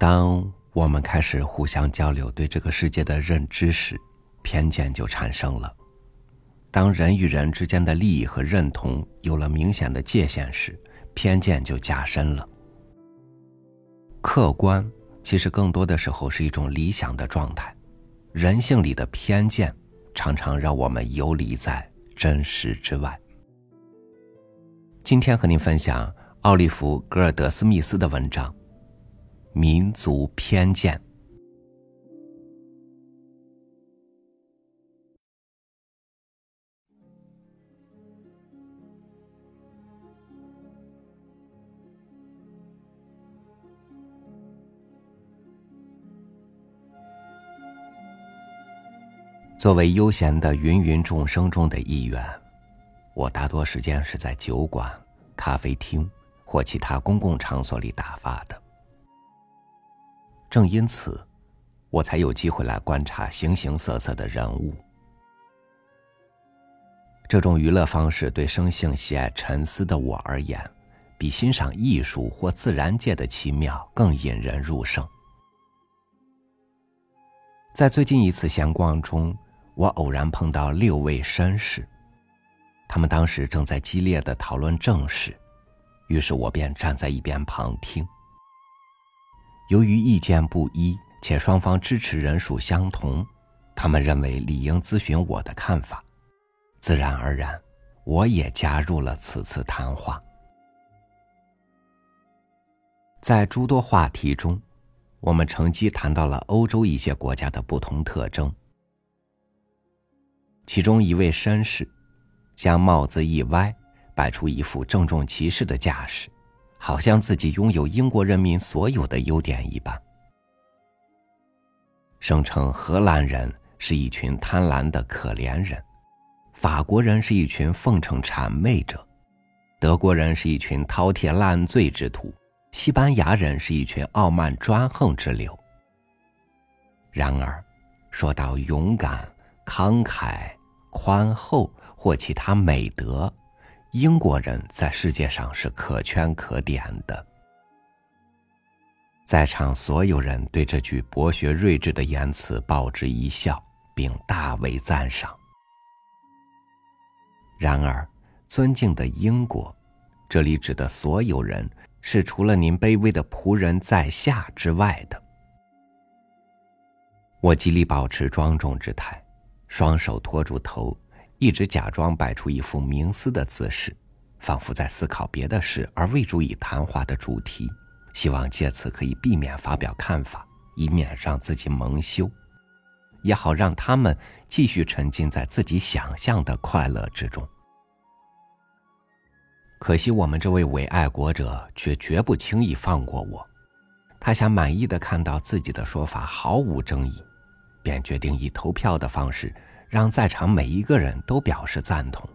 当我们开始互相交流对这个世界的认知时，偏见就产生了；当人与人之间的利益和认同有了明显的界限时，偏见就加深了。客观其实更多的时候是一种理想的状态，人性里的偏见常常让我们游离在真实之外。今天和您分享奥利弗·格尔德斯密斯的文章。民族偏见。作为悠闲的芸芸众生中的一员，我大多时间是在酒馆、咖啡厅或其他公共场所里打发的。正因此，我才有机会来观察形形色色的人物。这种娱乐方式对生性喜爱沉思的我而言，比欣赏艺术或自然界的奇妙更引人入胜。在最近一次闲逛中，我偶然碰到六位绅士，他们当时正在激烈的讨论政事，于是我便站在一边旁听。由于意见不一，且双方支持人数相同，他们认为理应咨询我的看法。自然而然，我也加入了此次谈话。在诸多话题中，我们乘机谈到了欧洲一些国家的不同特征。其中一位绅士将帽子一歪，摆出一副郑重其事的架势。好像自己拥有英国人民所有的优点一般，声称荷兰人是一群贪婪的可怜人，法国人是一群奉承谄媚者，德国人是一群饕餮烂醉之徒，西班牙人是一群傲慢专横之流。然而，说到勇敢、慷慨、宽厚或其他美德，英国人在世界上是可圈可点的。在场所有人对这句博学睿智的言辞报之一笑，并大为赞赏。然而，尊敬的英国，这里指的所有人，是除了您卑微的仆人在下之外的。我极力保持庄重之态，双手托住头。一直假装摆出一副冥思的姿势，仿佛在思考别的事而未注意谈话的主题，希望借此可以避免发表看法，以免让自己蒙羞，也好让他们继续沉浸在自己想象的快乐之中。可惜我们这位伪爱国者却绝不轻易放过我，他想满意的看到自己的说法毫无争议，便决定以投票的方式。让在场每一个人都表示赞同。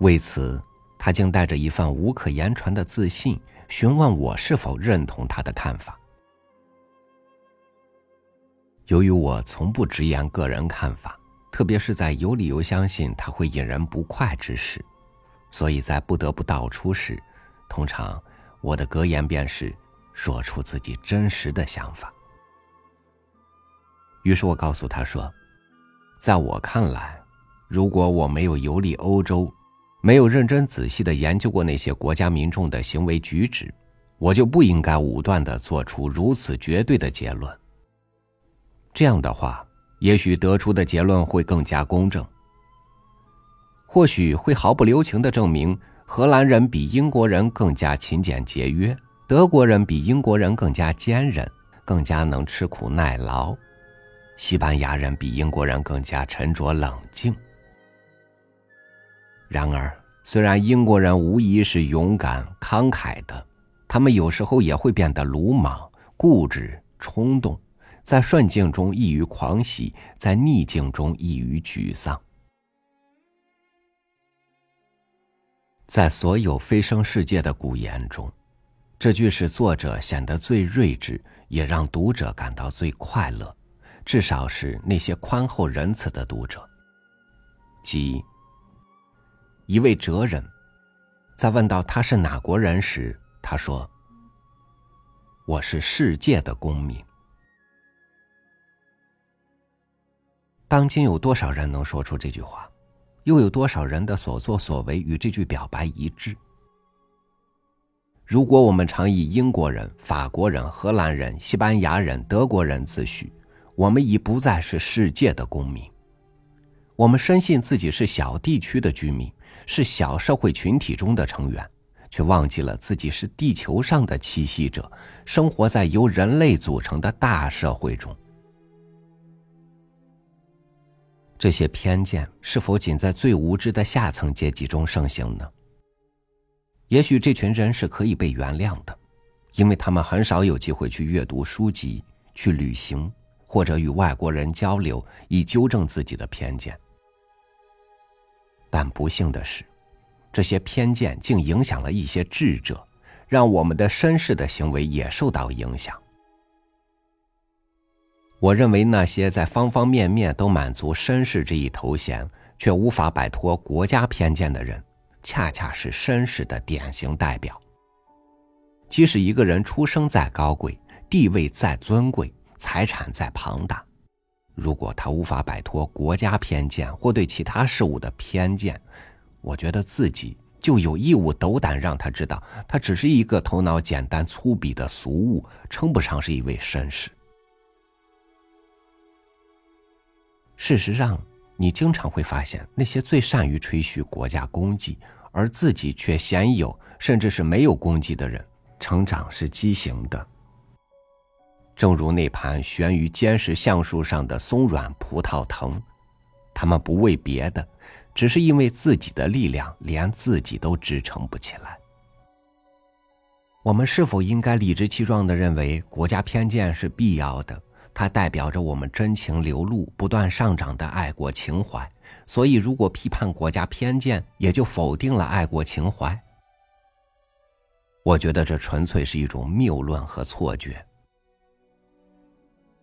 为此，他竟带着一份无可言传的自信，询问我是否认同他的看法。由于我从不直言个人看法，特别是在有理由相信他会引人不快之时，所以在不得不道出时，通常我的格言便是说出自己真实的想法。于是我告诉他说：“在我看来，如果我没有游历欧洲，没有认真仔细的研究过那些国家民众的行为举止，我就不应该武断的做出如此绝对的结论。这样的话，也许得出的结论会更加公正，或许会毫不留情的证明荷兰人比英国人更加勤俭节约，德国人比英国人更加坚韧，更加能吃苦耐劳。”西班牙人比英国人更加沉着冷静。然而，虽然英国人无疑是勇敢慷慨的，他们有时候也会变得鲁莽、固执、冲动，在顺境中易于狂喜，在逆境中易于沮丧。在所有飞升世界的古言中，这句使作者显得最睿智，也让读者感到最快乐。至少是那些宽厚仁慈的读者。即一位哲人，在问到他是哪国人时，他说：“我是世界的公民。当今有多少人能说出这句话？又有多少人的所作所为与这句表白一致？如果我们常以英国人、法国人、荷兰人、西班牙人、德国人自诩，我们已不再是世界的公民。我们深信自己是小地区的居民，是小社会群体中的成员，却忘记了自己是地球上的栖息者，生活在由人类组成的大社会中。这些偏见是否仅在最无知的下层阶级中盛行呢？也许这群人是可以被原谅的，因为他们很少有机会去阅读书籍、去旅行或者与外国人交流，以纠正自己的偏见。但不幸的是，这些偏见竟影响了一些智者，让我们的绅士的行为也受到影响。我认为那些在方方面面都满足绅士这一头衔，却无法摆脱国家偏见的人，恰恰是绅士的典型代表。即使一个人出生再高贵，地位再尊贵，财产再庞大，如果他无法摆脱国家偏见或对其他事物的偏见，我觉得自己就有义务斗胆让他知道，他只是一个头脑简单粗鄙的俗物，称不上是一位绅士。事实上，你经常会发现，那些最善于吹嘘国家功绩，而自己却鲜有甚至是没有功绩的人，成长是畸形的。正如那盘悬于坚实橡树上的松软葡萄藤，他们不为别的，只是因为自己的力量连自己都支撑不起来。我们是否应该理直气壮的认为国家偏见是必要的？它代表着我们真情流露、不断上涨的爱国情怀，所以如果批判国家偏见，也就否定了爱国情怀。我觉得这纯粹是一种谬论和错觉。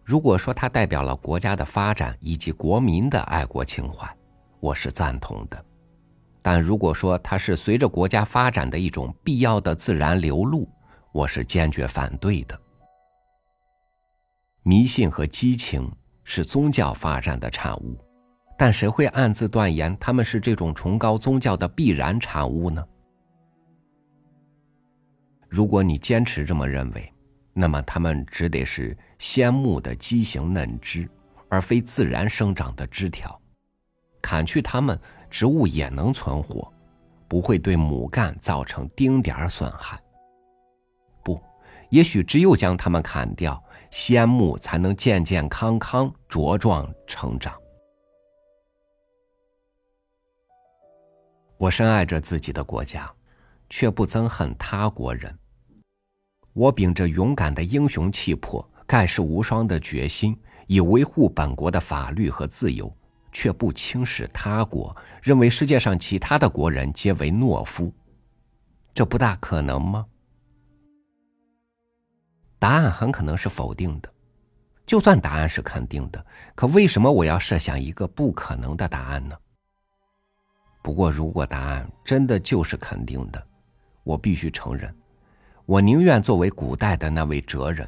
如果说它代表了国家的发展以及国民的爱国情怀，我是赞同的；但如果说它是随着国家发展的一种必要的自然流露，我是坚决反对的。迷信和激情是宗教发展的产物，但谁会暗自断言他们是这种崇高宗教的必然产物呢？如果你坚持这么认为，那么他们只得是仙木的畸形嫩枝，而非自然生长的枝条。砍去它们，植物也能存活，不会对母干造成丁点儿损害。不，也许只有将它们砍掉。仙木才能健健康康茁壮成长。我深爱着自己的国家，却不憎恨他国人。我秉着勇敢的英雄气魄、盖世无双的决心，以维护本国的法律和自由，却不轻视他国，认为世界上其他的国人皆为懦夫。这不大可能吗？答案很可能是否定的，就算答案是肯定的，可为什么我要设想一个不可能的答案呢？不过，如果答案真的就是肯定的，我必须承认，我宁愿作为古代的那位哲人，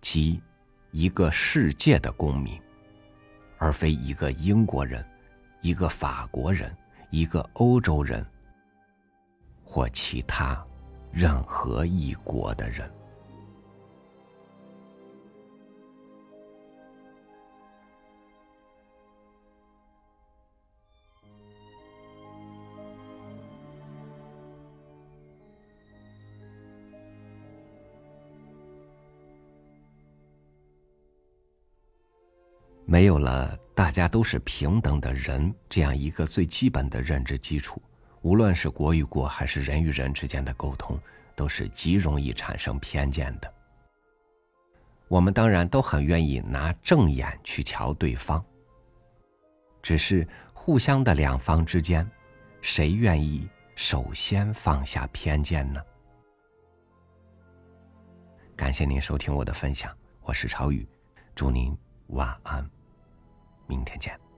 即一个世界的公民，而非一个英国人、一个法国人、一个欧洲人或其他任何一国的人。没有了大家都是平等的人这样一个最基本的认知基础，无论是国与国还是人与人之间的沟通，都是极容易产生偏见的。我们当然都很愿意拿正眼去瞧对方，只是互相的两方之间，谁愿意首先放下偏见呢？感谢您收听我的分享，我是朝宇，祝您晚安。明天见。